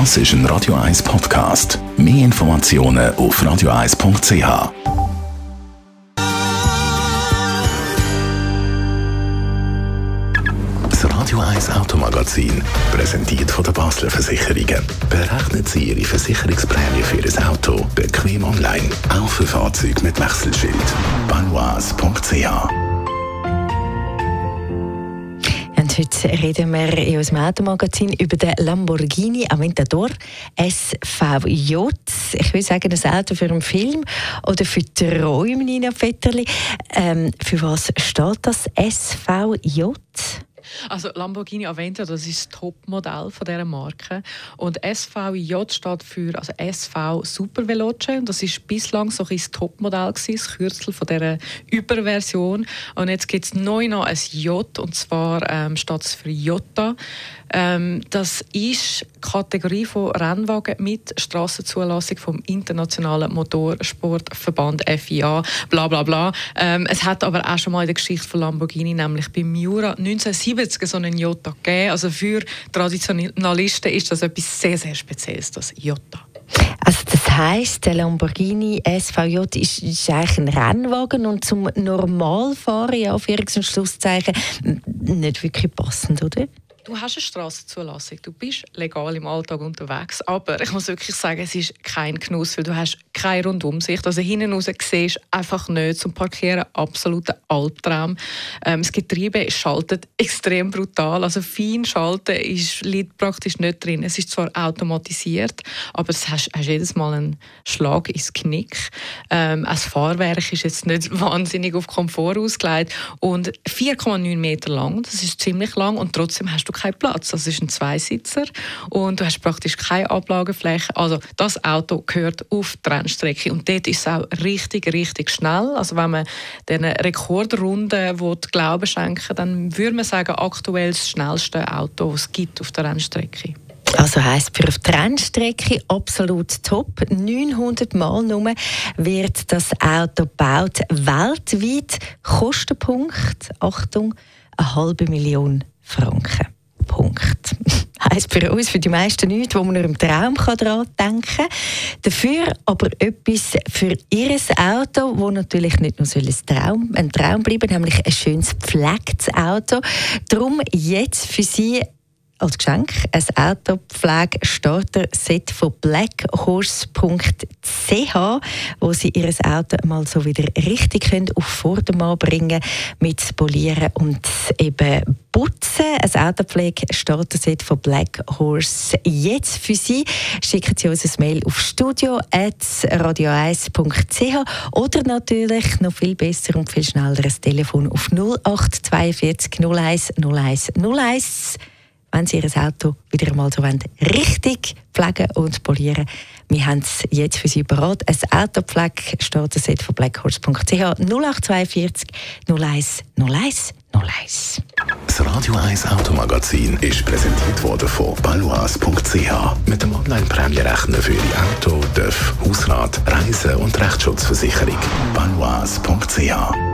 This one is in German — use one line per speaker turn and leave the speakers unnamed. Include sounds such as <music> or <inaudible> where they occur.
Das ist ein Radio 1 Podcast. Mehr Informationen auf radio1.ch. Das Radio 1 Automagazin, präsentiert von der Basler Versicherungen. Berechnen Sie Ihre Versicherungsprämie für Ihr Auto bequem online, auch für Fahrzeuge mit Wechselschild.
Heute reden wir in unserem Automagazin über den Lamborghini Aventador SVJ. Ich will sagen, ein Auto für einen Film oder für Träume, Nina Vetterli. Ähm, für was steht das SVJ?
Also Lamborghini Aventador, das ist das Topmodell von dieser Marke. Und SVJ steht für also SV Super Veloce. Und das ist bislang so ein Topmodell das Kürzel von dieser Überversion. Und jetzt gibt es neu noch ein J, und zwar ähm, steht es für Jota. Ähm, das ist Kategorie von Rennwagen mit Strassenzulassung vom Internationalen Motorsportverband FIA, bla bla bla. Ähm, es hat aber auch schon mal in der Geschichte von Lamborghini, nämlich beim Miura 1970 so einen Jota gegeben. Also für Traditionalisten ist das etwas sehr, sehr Spezielles, das Jota.
Also das heisst, der Lamborghini SVJ ist, ist eigentlich ein Rennwagen und zum Normalfahren, ja, und Schlusszeichen, nicht wirklich passend, oder?
Du hast eine Strassenzulassung, du bist legal im Alltag unterwegs, aber ich muss wirklich sagen, es ist kein Genuss, weil du hast keine Rundumsicht. Also hinten raus siehst einfach nicht zum Parkieren, absoluter Albtraum. Ähm, das Getriebe schaltet extrem brutal, also fein schalten ist, liegt praktisch nicht drin. Es ist zwar automatisiert, aber es hast, hast jedes Mal einen Schlag ins Knick. Ähm, das Fahrwerk ist jetzt nicht <laughs> wahnsinnig auf Komfort ausgelegt und 4,9 Meter lang, das ist ziemlich lang und trotzdem hast du keinen Platz. Das ist ein Zweisitzer und du hast praktisch keine Ablagefläche. Also das Auto gehört auf die Rennstrecke und dort ist es auch richtig, richtig schnell. Also wenn man den Rekordrunden Glauben schenken dann würde man sagen, aktuell das schnellste Auto, das es gibt auf der Rennstrecke.
Also heisst für der Rennstrecke absolut top. 900 Mal nur wird das Auto gebaut. Weltweit Kostenpunkt, Achtung, eine halbe Million Franken. Punkt. <laughs> heisst für uns, für die meisten nichts, wo man nur im Traum daran denken kann. Dafür aber etwas für ihr Auto, wo natürlich nicht nur ein Traum, ein Traum bleiben, nämlich ein schönes gepflegtes Auto. Darum jetzt für Sie als Geschenk ein Autopflege-Starter-Set von blackhorse.ch, wo Sie Ihr Auto mal so wieder richtig können auf Vordermann bringen mit Polieren und eben putzen. Ein Autopflege-Starter-Set von Black Horse. Jetzt für Sie schicken Sie uns ein Mail auf studio.radio1.ch oder natürlich noch viel besser und viel schneller ein Telefon auf 0842 01 01 01 wenn Sie Ihr Auto wieder einmal so wollen, richtig pflegen und polieren Wir haben es jetzt für Sie bereit. Ein Autopflege Starter-Set von blackhorse.ch 0842 01 01 01.
Das Radio 1 Automagazin ist präsentiert worden von balois.ch mit dem Online-Prämierechner für Ihr Auto, TÜV, Hausrat, Reise und Rechtsschutzversicherung. balois.ch